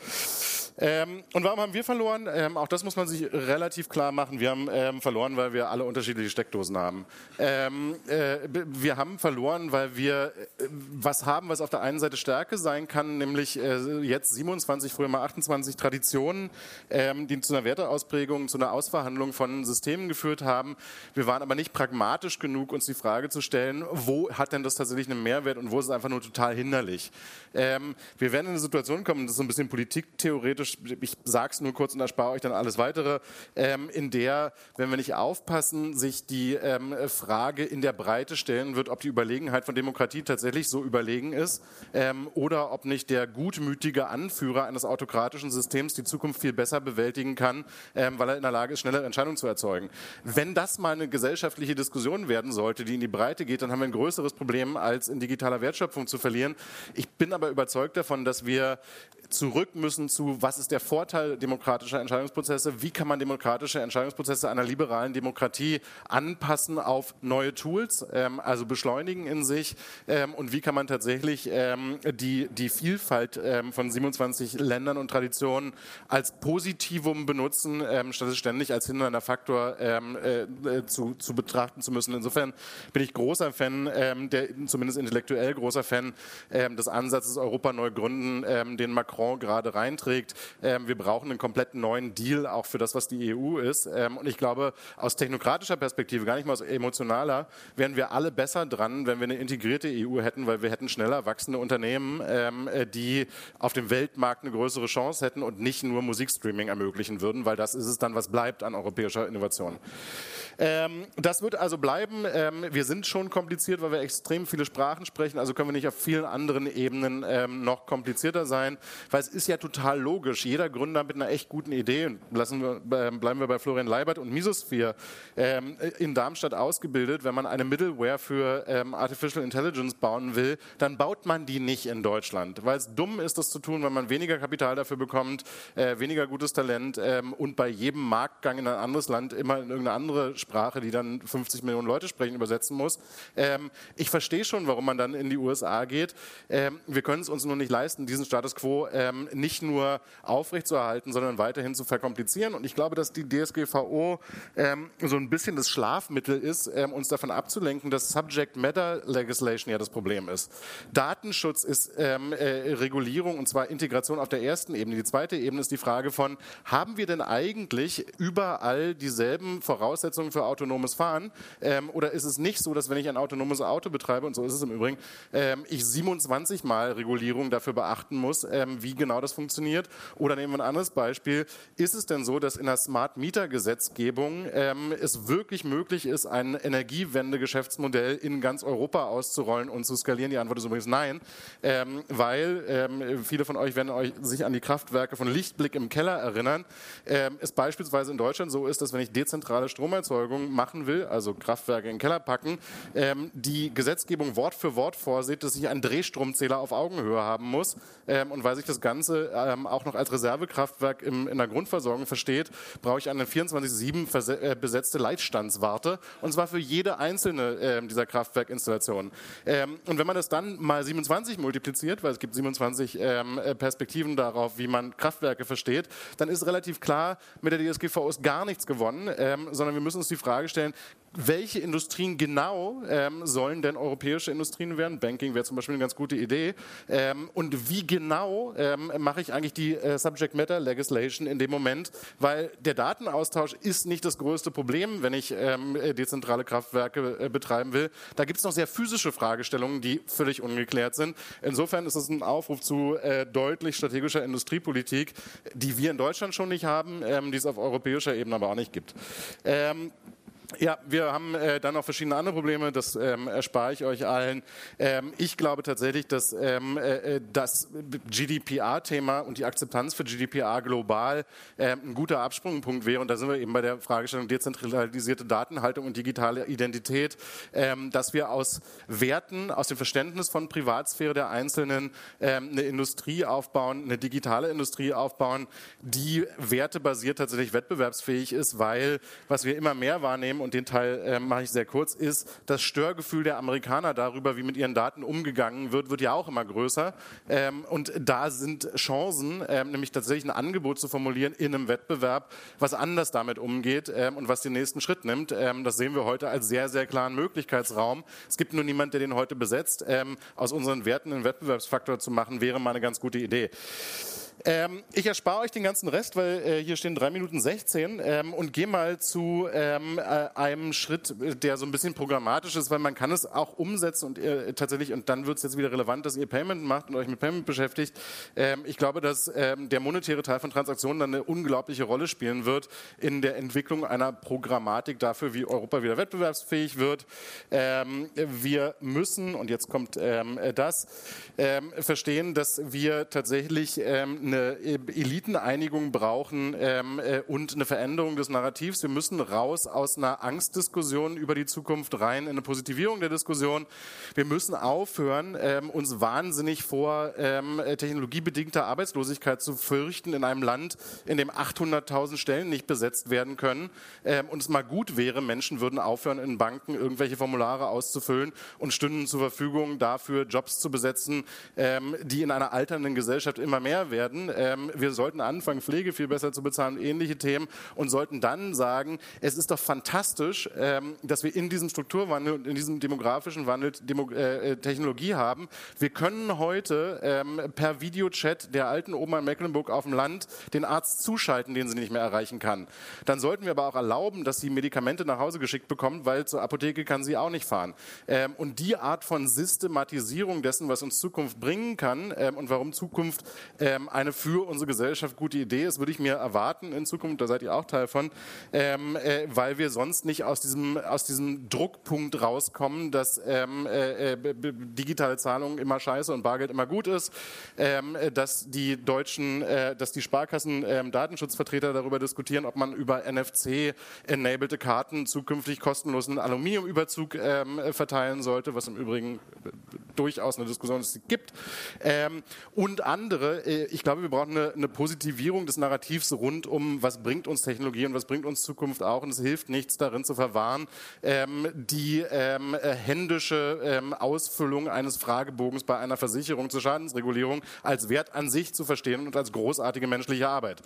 Ähm, und warum haben wir verloren? Ähm, auch das muss man sich relativ klar machen. Wir haben ähm, verloren, weil wir alle unterschiedliche Steckdosen haben. Ähm, äh, wir haben verloren, weil wir äh, was haben, was auf der einen Seite Stärke sein kann, nämlich äh, jetzt 27, früher mal 28 Traditionen, ähm, die zu einer Werteausprägung, zu einer Ausverhandlung von Systemen geführt haben. Wir waren aber nicht pragmatisch genug, uns die Frage zu stellen, wo hat denn das tatsächlich einen Mehrwert und wo ist es einfach nur total hinderlich. Ähm, wir werden in eine Situation kommen, das ist so ein bisschen politiktheoretisch ich, sage es nur kurz und erspare euch dann alles weitere, ähm, in der, wenn wir nicht aufpassen, sich die ähm, Frage in der Breite stellen wird, ob die Überlegenheit von Demokratie tatsächlich so überlegen ist ähm, oder ob nicht der gutmütige Anführer eines autokratischen Systems die Zukunft viel besser bewältigen kann, ähm, weil er in der Lage ist, schnellere Entscheidungen zu erzeugen. Wenn das mal eine gesellschaftliche Diskussion werden sollte, die in die Breite geht, dann haben wir ein größeres Problem, als in digitaler Wertschöpfung zu verlieren. Ich bin aber überzeugt davon, dass wir zurück müssen zu, was ist der Vorteil demokratischer Entscheidungsprozesse, wie kann man demokratische Entscheidungsprozesse einer liberalen Demokratie anpassen auf neue Tools, ähm, also beschleunigen in sich ähm, und wie kann man tatsächlich ähm, die, die Vielfalt ähm, von 27 Ländern und Traditionen als Positivum benutzen, ähm, statt es ständig als hindernder Faktor ähm, äh, äh, zu, zu betrachten zu müssen. Insofern bin ich großer Fan, der zumindest intellektuell großer Fan des Ansatzes Europa neu gründen, den Macron gerade reinträgt. Ähm, wir brauchen einen komplett neuen Deal auch für das, was die EU ist. Ähm, und ich glaube, aus technokratischer Perspektive, gar nicht mal aus emotionaler, wären wir alle besser dran, wenn wir eine integrierte EU hätten, weil wir hätten schneller wachsende Unternehmen, ähm, äh, die auf dem Weltmarkt eine größere Chance hätten und nicht nur Musikstreaming ermöglichen würden, weil das ist es dann, was bleibt an europäischer Innovation. Ähm, das wird also bleiben. Ähm, wir sind schon kompliziert, weil wir extrem viele Sprachen sprechen, also können wir nicht auf vielen anderen Ebenen ähm, noch komplizierter sein, weil es ist ja total logisch. Jeder Gründer mit einer echt guten Idee, lassen wir, äh, bleiben wir bei Florian Leibert und Misosphere, ähm, in Darmstadt ausgebildet. Wenn man eine Middleware für ähm, Artificial Intelligence bauen will, dann baut man die nicht in Deutschland, weil es dumm ist, das zu tun, weil man weniger Kapital dafür bekommt, äh, weniger gutes Talent ähm, und bei jedem Marktgang in ein anderes Land immer in irgendeine andere Sprache, die dann 50 Millionen Leute sprechen, übersetzen muss. Ähm, ich verstehe schon, warum man dann in die USA geht. Ähm, wir können es uns nur nicht leisten, diesen Status quo ähm, nicht nur aufrechtzuerhalten, sondern weiterhin zu verkomplizieren. Und ich glaube, dass die DSGVO ähm, so ein bisschen das Schlafmittel ist, ähm, uns davon abzulenken, dass Subject Matter Legislation ja das Problem ist. Datenschutz ist ähm, äh, Regulierung und zwar Integration auf der ersten Ebene. Die zweite Ebene ist die Frage von, haben wir denn eigentlich überall dieselben Voraussetzungen für autonomes Fahren? Ähm, oder ist es nicht so, dass wenn ich ein autonomes Auto betreibe, und so ist es im Übrigen, ähm, ich 27 Mal Regulierung dafür beachten muss, ähm, wie genau das funktioniert? Oder nehmen wir ein anderes Beispiel. Ist es denn so, dass in der Smart Meter Gesetzgebung ähm, es wirklich möglich ist, ein Energiewende-Geschäftsmodell in ganz Europa auszurollen und zu skalieren? Die Antwort ist übrigens nein, ähm, weil ähm, viele von euch werden euch sich an die Kraftwerke von Lichtblick im Keller erinnern. Es beispielsweise in Deutschland so ist, dass wenn ich dezentrale Stromerzeugung Erzeugung machen will, also Kraftwerke in den Keller packen, ähm, die Gesetzgebung Wort für Wort vorsieht, dass ich einen Drehstromzähler auf Augenhöhe haben muss. Ähm, und weil sich das Ganze ähm, auch noch als Reservekraftwerk im, in der Grundversorgung versteht, brauche ich eine 24-7 äh, besetzte Leitstandswarte. Und zwar für jede einzelne ähm, dieser Kraftwerkinstallationen. Ähm, und wenn man das dann mal 27 multipliziert, weil es gibt 27 ähm, äh, Perspektiven darauf, wie man Kraftwerke versteht, dann ist relativ klar, mit der DSGVO ist gar nichts gewonnen, ähm, sondern wir müssen uns die Frage stellen, welche Industrien genau ähm, sollen denn europäische Industrien werden? Banking wäre zum Beispiel eine ganz gute Idee. Ähm, und wie genau ähm, mache ich eigentlich die äh, Subject Matter Legislation in dem Moment? Weil der Datenaustausch ist nicht das größte Problem, wenn ich ähm, äh, dezentrale Kraftwerke äh, betreiben will. Da gibt es noch sehr physische Fragestellungen, die völlig ungeklärt sind. Insofern ist es ein Aufruf zu äh, deutlich strategischer Industriepolitik, die wir in Deutschland schon nicht haben, ähm, die es auf europäischer Ebene aber auch nicht gibt. Ja, wir haben äh, dann noch verschiedene andere Probleme, das ähm, erspare ich euch allen. Ähm, ich glaube tatsächlich, dass ähm, äh, äh das GDPR-Thema und die Akzeptanz für GDPR global äh, ein guter Absprungpunkt wäre. Und da sind wir eben bei der Fragestellung dezentralisierte Datenhaltung und digitale Identität, ähm, dass wir aus Werten, aus dem Verständnis von Privatsphäre der Einzelnen ähm, eine Industrie aufbauen, eine digitale Industrie aufbauen, die wertebasiert tatsächlich wettbewerbsfähig ist, weil was wir immer mehr wahrnehmen, nehmen und den Teil äh, mache ich sehr kurz, ist das Störgefühl der Amerikaner darüber, wie mit ihren Daten umgegangen wird, wird ja auch immer größer. Ähm, und da sind Chancen, ähm, nämlich tatsächlich ein Angebot zu formulieren in einem Wettbewerb, was anders damit umgeht ähm, und was den nächsten Schritt nimmt. Ähm, das sehen wir heute als sehr, sehr klaren Möglichkeitsraum. Es gibt nur niemand, der den heute besetzt. Ähm, aus unseren Werten einen Wettbewerbsfaktor zu machen, wäre mal eine ganz gute Idee. Ähm, ich erspare euch den ganzen Rest, weil äh, hier stehen 3 Minuten 16 ähm, und gehe mal zu ähm, äh, einem Schritt, der so ein bisschen programmatisch ist, weil man kann es auch umsetzen und äh, tatsächlich, und dann wird es jetzt wieder relevant, dass ihr Payment macht und euch mit Payment beschäftigt. Ähm, ich glaube, dass ähm, der monetäre Teil von Transaktionen dann eine unglaubliche Rolle spielen wird in der Entwicklung einer Programmatik dafür, wie Europa wieder wettbewerbsfähig wird. Ähm, wir müssen, und jetzt kommt das, verstehen, dass wir tatsächlich eine Eliteneinigung brauchen ähm, äh, und eine Veränderung des Narrativs. Wir müssen raus aus einer Angstdiskussion über die Zukunft rein in eine Positivierung der Diskussion. Wir müssen aufhören, ähm, uns wahnsinnig vor ähm, technologiebedingter Arbeitslosigkeit zu fürchten in einem Land, in dem 800.000 Stellen nicht besetzt werden können. Ähm, und es mal gut wäre, Menschen würden aufhören, in Banken irgendwelche Formulare auszufüllen und stünden zur Verfügung dafür, Jobs zu besetzen, ähm, die in einer alternden Gesellschaft immer mehr werden werden. Ähm, wir sollten anfangen, Pflege viel besser zu bezahlen, ähnliche Themen und sollten dann sagen, es ist doch fantastisch, ähm, dass wir in diesem Strukturwandel und in diesem demografischen Wandel Demo äh, äh, Technologie haben. Wir können heute ähm, per Videochat der alten Oma in Mecklenburg auf dem Land den Arzt zuschalten, den sie nicht mehr erreichen kann. Dann sollten wir aber auch erlauben, dass sie Medikamente nach Hause geschickt bekommt, weil zur Apotheke kann sie auch nicht fahren. Ähm, und die Art von Systematisierung dessen, was uns Zukunft bringen kann ähm, und warum Zukunft ähm, eine für unsere Gesellschaft gute Idee ist, würde ich mir erwarten in Zukunft, da seid ihr auch Teil von, ähm, äh, weil wir sonst nicht aus diesem, aus diesem Druckpunkt rauskommen, dass ähm, äh, äh digitale Zahlungen immer scheiße und Bargeld immer gut ist, ähm, äh, dass die deutschen, äh, dass die Sparkassen ähm, Datenschutzvertreter darüber diskutieren, ob man über NFC-enabelte Karten zukünftig kostenlosen Aluminiumüberzug ähm, verteilen sollte, was im Übrigen durchaus eine Diskussion ist, die gibt. Ähm, und andere, äh, ich glaube, wir brauchen eine, eine, Positivierung des Narrativs rund um, was bringt uns Technologie und was bringt uns Zukunft auch. Und es hilft nichts darin zu verwahren, ähm, die ähm, äh, händische ähm, Ausfüllung eines Fragebogens bei einer Versicherung zur Schadensregulierung als Wert an sich zu verstehen und als großartige menschliche Arbeit.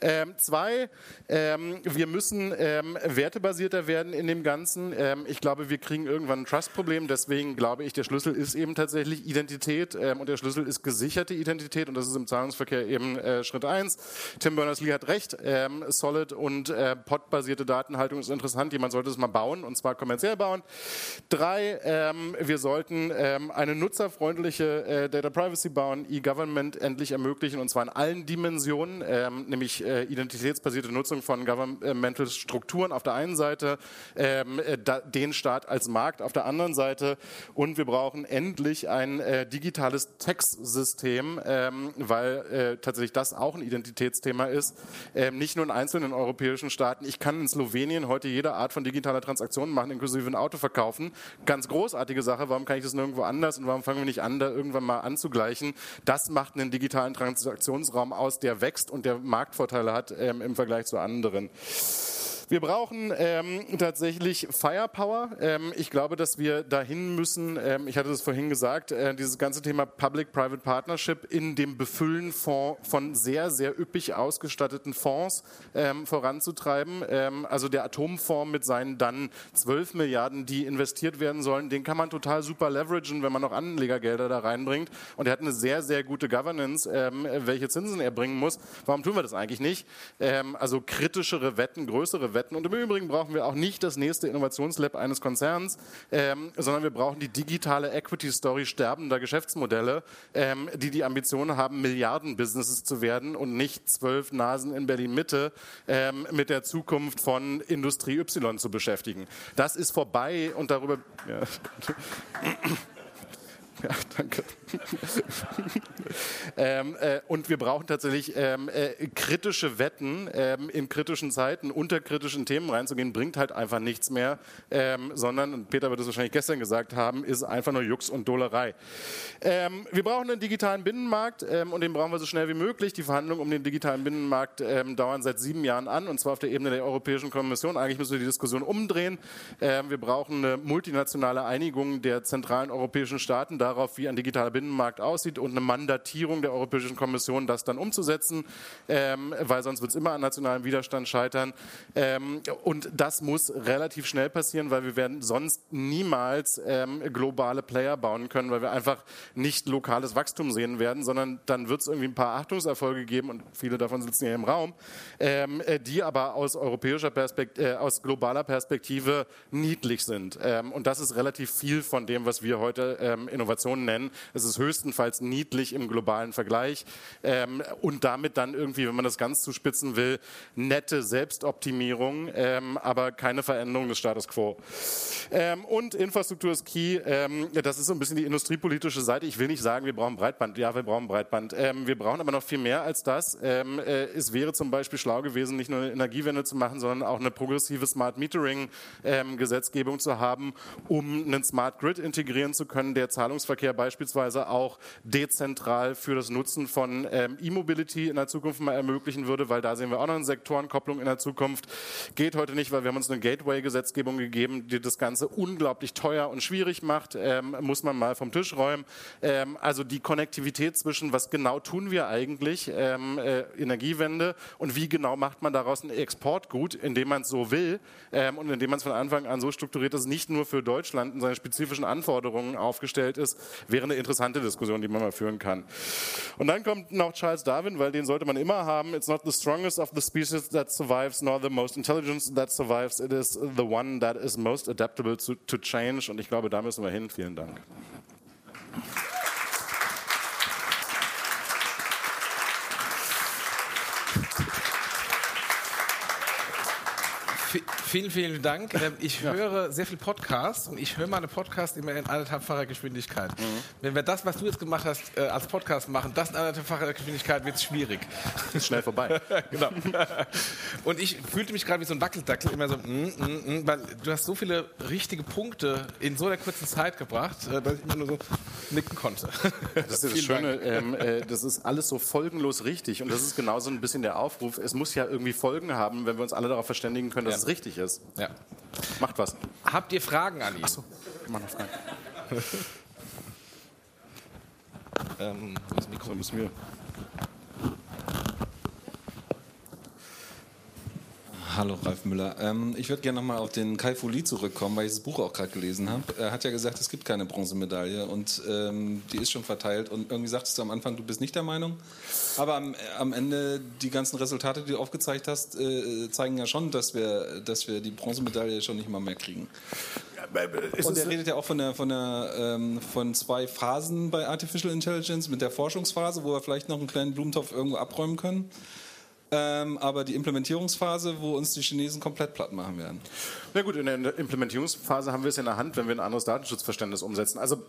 Ähm, zwei, ähm, wir müssen ähm, wertebasierter werden in dem Ganzen. ich glaube, wir kriegen irgendwann ein Trust-Problem. Deswegen glaube ich, der Schlüssel ist eben tatsächlich Identität und der Schlüssel ist gesicherte Identität und das ist im Zahlungs Zahlungsverkehr eben äh, Schritt 1. Tim Berners-Lee hat recht, ähm, Solid und äh, Pod-basierte Datenhaltung ist interessant, jemand sollte es mal bauen und zwar kommerziell bauen. Drei, ähm, wir sollten ähm, eine nutzerfreundliche äh, Data Privacy bauen, E-Government endlich ermöglichen und zwar in allen Dimensionen, ähm, nämlich äh, identitätsbasierte Nutzung von Governmental Strukturen auf der einen Seite, ähm, äh, da, den Staat als Markt auf der anderen Seite und wir brauchen endlich ein äh, digitales Textsystem, ähm, weil äh, tatsächlich das auch ein Identitätsthema ist. Ähm, nicht nur in einzelnen europäischen Staaten. Ich kann in Slowenien heute jede Art von digitaler Transaktion machen, inklusive ein Auto verkaufen. Ganz großartige Sache. Warum kann ich das nirgendwo anders und warum fangen wir nicht an, da irgendwann mal anzugleichen? Das macht einen digitalen Transaktionsraum aus, der wächst und der Marktvorteile hat ähm, im Vergleich zu anderen. Wir brauchen ähm, tatsächlich Firepower. Ähm, ich glaube, dass wir dahin müssen, ähm, ich hatte es vorhin gesagt, äh, dieses ganze Thema Public-Private Partnership in dem Befüllen von, von sehr, sehr üppig ausgestatteten Fonds ähm, voranzutreiben. Ähm, also der Atomfonds mit seinen dann 12 Milliarden, die investiert werden sollen, den kann man total super leveragen, wenn man noch Anlegergelder da reinbringt. Und er hat eine sehr, sehr gute Governance, ähm, welche Zinsen er bringen muss. Warum tun wir das eigentlich nicht? also kritischere Wetten, größere Wetten. Und im Übrigen brauchen wir auch nicht das nächste Innovationslab eines Konzerns, ähm, sondern wir brauchen die digitale Equity Story sterbender Geschäftsmodelle, ähm, die die Ambition haben, Milliarden-Businesses zu werden und nicht zwölf Nasen in Berlin-Mitte ähm, mit der Zukunft von Industrie Y zu beschäftigen. Das ist vorbei und darüber. Ja. Ja, danke. ähm, äh, und wir brauchen tatsächlich ähm, äh, kritische Wetten ähm, in kritischen Zeiten unter kritischen Themen reinzugehen, bringt halt einfach nichts mehr, ähm, sondern, und Peter wird es wahrscheinlich gestern gesagt haben, ist einfach nur Jux und Dolerei. Ähm, wir brauchen einen digitalen Binnenmarkt ähm, und den brauchen wir so schnell wie möglich. Die Verhandlungen um den digitalen Binnenmarkt dauern seit sieben Jahren an und zwar auf der Ebene der Europäischen Kommission. Eigentlich müssen wir die Diskussion umdrehen. wir brauchen eine multinationale Einigung der zentralen europäischen Staaten darauf, wie ein digitaler Binnenmarkt aussieht und eine Mandatierung der Europäischen Kommission, das dann umzusetzen, ähm, weil sonst wird es immer an nationalem Widerstand scheitern. Ähm, und das muss relativ schnell passieren, weil wir werden sonst niemals ähm, globale Player bauen können, weil wir einfach nicht lokales Wachstum sehen werden, sondern dann wird es irgendwie ein paar Achtungserfolge geben und viele davon sitzen hier im Raum, ähm, äh, die aber aus europäischer Perspektive, äh, aus globaler Perspektive niedlich sind. Ähm, und das ist relativ viel von dem, was wir heute ähm, Innovationen nennen. Es ist höchstenfalls niedlich im globalen Vergleich ähm, und damit dann irgendwie, wenn man das ganz zuspitzen will, nette Selbstoptimierung, ähm, aber keine Veränderung des Status quo. Ähm, und Infrastruktur ist key. Ähm, das ist so ein bisschen die industriepolitische Seite. Ich will nicht sagen, wir brauchen Breitband. Ja, wir brauchen Breitband. Ähm, wir brauchen aber noch viel mehr als das. Ähm, äh, es wäre zum Beispiel schlau gewesen, nicht nur eine Energiewende zu machen, sondern auch eine progressive Smart Metering Gesetzgebung zu haben, um einen Smart Grid integrieren zu können, der Zahlungsverkehr beispielsweise auch dezentral für das Nutzen von ähm, E-Mobility in der Zukunft mal ermöglichen würde, weil da sehen wir auch noch eine Sektorenkopplung in der Zukunft. Geht heute nicht, weil wir haben uns eine Gateway-Gesetzgebung gegeben, die das Ganze unglaublich teuer und schwierig macht, ähm, muss man mal vom Tisch räumen. Ähm, also die Konnektivität zwischen, was genau tun wir eigentlich, ähm, äh, Energiewende und wie genau macht man daraus ein Exportgut, indem man es so will ähm, und indem man es von Anfang an so strukturiert, dass es nicht nur für Deutschland in seinen spezifischen Anforderungen aufgestellt ist, wäre eine interessante Diskussion, die man mal führen kann. Und dann kommt noch Charles Darwin, weil den sollte man immer haben. It's not the strongest of the species that survives, nor the most intelligent that survives. It is the one that is most adaptable to, to change. Und ich glaube, da müssen wir hin. Vielen Dank. Vielen, vielen Dank. Ähm, ich höre sehr viel Podcasts und ich höre meine Podcasts immer in anderthalbfacher Geschwindigkeit. Mhm. Wenn wir das, was du jetzt gemacht hast, äh, als Podcast machen, das in anderthalbfacher Geschwindigkeit, wird es schwierig. Ist schnell vorbei. genau. Und ich fühlte mich gerade wie so ein Wackeldackel, immer so, mm, mm, mm, weil du hast so viele richtige Punkte in so einer kurzen Zeit gebracht, äh, dass ich immer nur so nicken konnte. Das ist das Schöne, ähm, äh, das ist alles so folgenlos richtig und das ist genauso ein bisschen der Aufruf. Es muss ja irgendwie Folgen haben, wenn wir uns alle darauf verständigen können, dass ja. es richtig ist ist. Ja. Macht was. Habt ihr Fragen an ihn? Achso, mach noch Fragen. ähm, das Mikro müssen wir. Hallo Ralf Müller. Ähm, ich würde gerne nochmal auf den Kai Fuli zurückkommen, weil ich das Buch auch gerade gelesen habe. Er hat ja gesagt, es gibt keine Bronzemedaille und ähm, die ist schon verteilt. Und irgendwie sagtest du am Anfang, du bist nicht der Meinung. Aber am, am Ende, die ganzen Resultate, die du aufgezeigt hast, äh, zeigen ja schon, dass wir, dass wir die Bronzemedaille schon nicht mal mehr kriegen. Und er redet ja auch von, der, von, der, ähm, von zwei Phasen bei Artificial Intelligence, mit der Forschungsphase, wo wir vielleicht noch einen kleinen Blumentopf irgendwo abräumen können ähm, aber die Implementierungsphase, wo uns die Chinesen komplett platt machen werden. Na gut, in der Implementierungsphase haben wir es in der Hand, wenn wir ein anderes Datenschutzverständnis umsetzen. Also,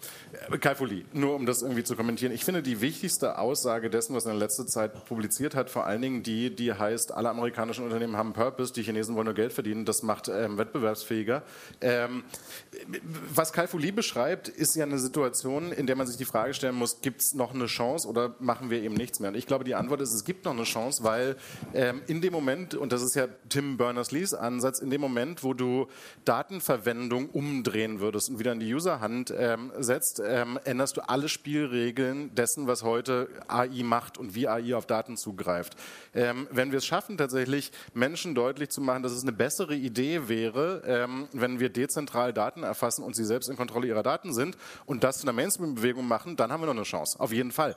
äh, Kai Fuli, nur um das irgendwie zu kommentieren. Ich finde, die wichtigste Aussage dessen, was in letzter Zeit publiziert hat, vor allen Dingen die, die heißt, alle amerikanischen Unternehmen haben Purpose, die Chinesen wollen nur Geld verdienen, das macht ähm, wettbewerbsfähiger. Ähm, was Kai Fuli beschreibt, ist ja eine Situation, in der man sich die Frage stellen muss, gibt es noch eine Chance oder machen wir eben nichts mehr? Und ich glaube, die Antwort ist, es gibt noch eine Chance, weil ähm, in dem Moment, und das ist ja Tim Berners-Lees Ansatz, in dem Moment, wo du Datenverwendung umdrehen würdest und wieder in die Userhand ähm, setzt, ähm, änderst du alle Spielregeln dessen, was heute AI macht und wie AI auf Daten zugreift. Ähm, wenn wir es schaffen, tatsächlich Menschen deutlich zu machen, dass es eine bessere Idee wäre, ähm, wenn wir dezentral Daten erfassen und sie selbst in Kontrolle ihrer Daten sind und das zu einer Mainstream-Bewegung machen, dann haben wir noch eine Chance. Auf jeden Fall.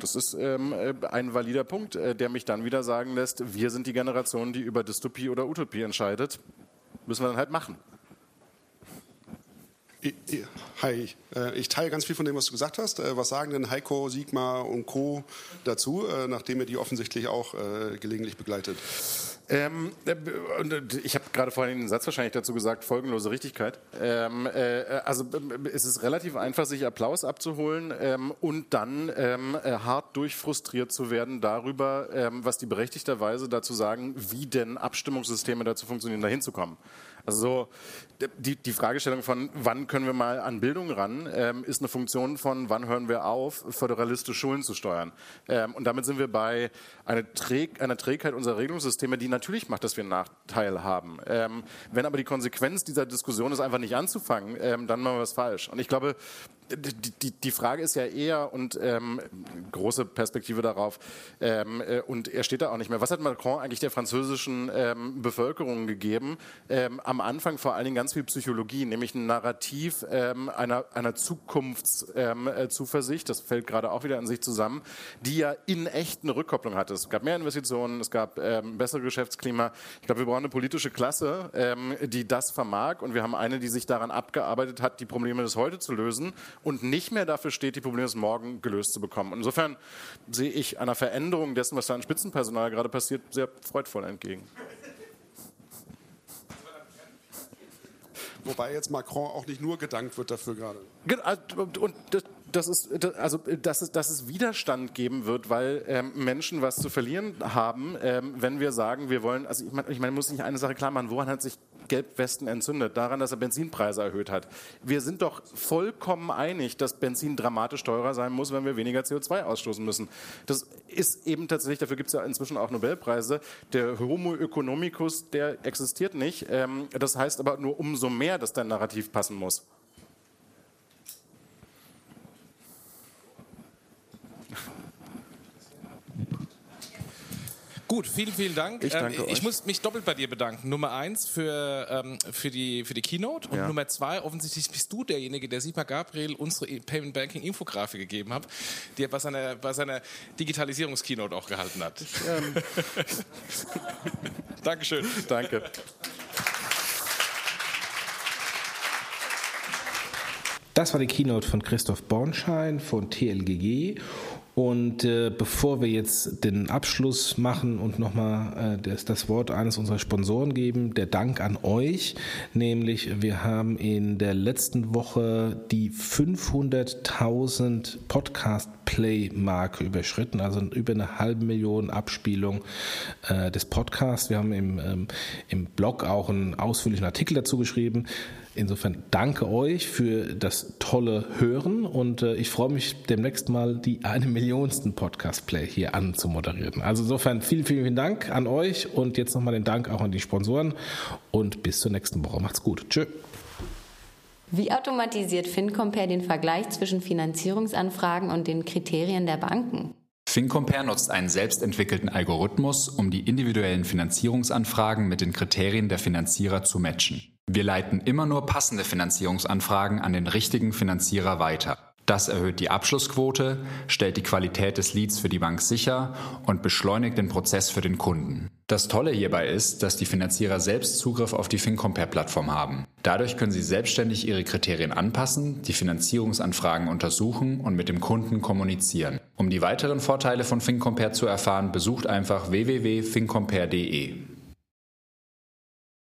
Das ist ähm, äh, ein valider Punkt, äh, der mich dann wieder sagen lässt, wir sind die Generation, die über Dystopie oder Utopie entscheidet. Müssen wir dann halt machen. Hi, äh, ich teile ganz viel von dem, was du gesagt hast. Was sagen denn Heiko, Sigmar und Co. dazu, nachdem ihr die offensichtlich auch gelegentlich begleitet? Ähm, ich habe gerade vorhin den Satz wahrscheinlich dazu gesagt, folgenlose Richtigkeit. Ähm, äh, also es ist relativ einfach, sich Applaus abzuholen ähm, und dann ähm, hart durchfrustriert zu werden darüber, ähm, was die berechtigterweise dazu sagen, wie denn Abstimmungssysteme dazu funktionieren, dahin zu kommen. Also die, die Fragestellung von, wann können wir mal an Bildung ran, ähm, ist eine Funktion von, wann hören wir auf, föderalistisch Schulen zu steuern. Ähm, und damit sind wir bei einer, Träg, einer Trägheit unserer Regelungssysteme, die natürlich macht, dass wir einen Nachteil haben. Ähm, wenn aber die Konsequenz dieser Diskussion ist, einfach nicht anzufangen, ähm, dann machen wir was falsch. Und ich glaube, die, die, Frage ist ja eher, und ähm, große Perspektive darauf, ähm, äh, und er steht da auch nicht mehr, was hat Macron eigentlich der französischen ähm, Bevölkerung gegeben? Ähm, am Anfang vor allen Dingen ganz viel Psychologie, nämlich ein Narrativ ähm, einer, einer Zukunftszuversicht, ähm, äh, das fällt gerade auch wieder in sich zusammen, die ja in echt eine Rückkopplung hatte. Es gab mehr Investitionen, es gab ähm, bessere Geschäftsklima. Ich glaube, wir brauchen eine politische Klasse, ähm, die das vermag und wir haben eine, die sich daran abgearbeitet hat, die Probleme des Heute zu lösen und nicht mehr dafür steht, die Probleme des Morgen gelöst zu bekommen. Insofern sehe ich einer Veränderung dessen, was da an Spitzenpersonal gerade passiert, sehr freudvoll entgegen. Wobei jetzt Macron auch nicht nur gedankt wird dafür gerade. Und das, ist, also, dass es, dass es Widerstand geben wird, weil ähm, Menschen was zu verlieren haben, ähm, wenn wir sagen, wir wollen, also ich meine, ich mein, muss sich eine Sache klar machen, woran hat sich Gelbwesten entzündet? Daran, dass er Benzinpreise erhöht hat. Wir sind doch vollkommen einig, dass Benzin dramatisch teurer sein muss, wenn wir weniger CO2 ausstoßen müssen. Das ist eben tatsächlich, dafür gibt es ja inzwischen auch Nobelpreise. Der Homo economicus, der existiert nicht. Ähm, das heißt aber nur umso mehr, dass dein Narrativ passen muss. Gut, vielen, vielen Dank. Ich, danke ähm, ich muss mich doppelt bei dir bedanken. Nummer eins für, ähm, für, die, für die Keynote und ja. Nummer zwei, offensichtlich bist du derjenige, der Sigmar Gabriel unsere Payment Banking Infografik gegeben hat, die er bei seiner, bei seiner Digitalisierungs-Keynote auch gehalten hat. Ich, ähm Dankeschön. Danke. Das war die Keynote von Christoph Bornschein von TLGG und äh, bevor wir jetzt den Abschluss machen und nochmal äh, das, Wort eines unserer Sponsoren geben, der Dank an euch, nämlich wir haben in der letzten Woche die 500.000 Podcast Play-Marke überschritten, also über eine halbe Million Abspielung äh, des Podcasts. Wir haben ähm, im Blog auch einen ausführlichen Artikel dazu geschrieben. Insofern danke euch für das tolle Hören und äh, ich freue mich demnächst mal die eine Millionsten Podcast-Play hier anzumoderieren. Also insofern vielen, vielen, vielen Dank an euch und jetzt nochmal den Dank auch an die Sponsoren und bis zur nächsten Woche. Macht's gut. Tschö. Wie automatisiert FinCompare den Vergleich zwischen Finanzierungsanfragen und den Kriterien der Banken? FinCompare nutzt einen selbstentwickelten Algorithmus, um die individuellen Finanzierungsanfragen mit den Kriterien der Finanzierer zu matchen. Wir leiten immer nur passende Finanzierungsanfragen an den richtigen Finanzierer weiter. Das erhöht die Abschlussquote, stellt die Qualität des Leads für die Bank sicher und beschleunigt den Prozess für den Kunden. Das Tolle hierbei ist, dass die Finanzierer selbst Zugriff auf die FinCompare-Plattform haben. Dadurch können sie selbstständig ihre Kriterien anpassen, die Finanzierungsanfragen untersuchen und mit dem Kunden kommunizieren. Um die weiteren Vorteile von FinCompare zu erfahren, besucht einfach www.fincompare.de.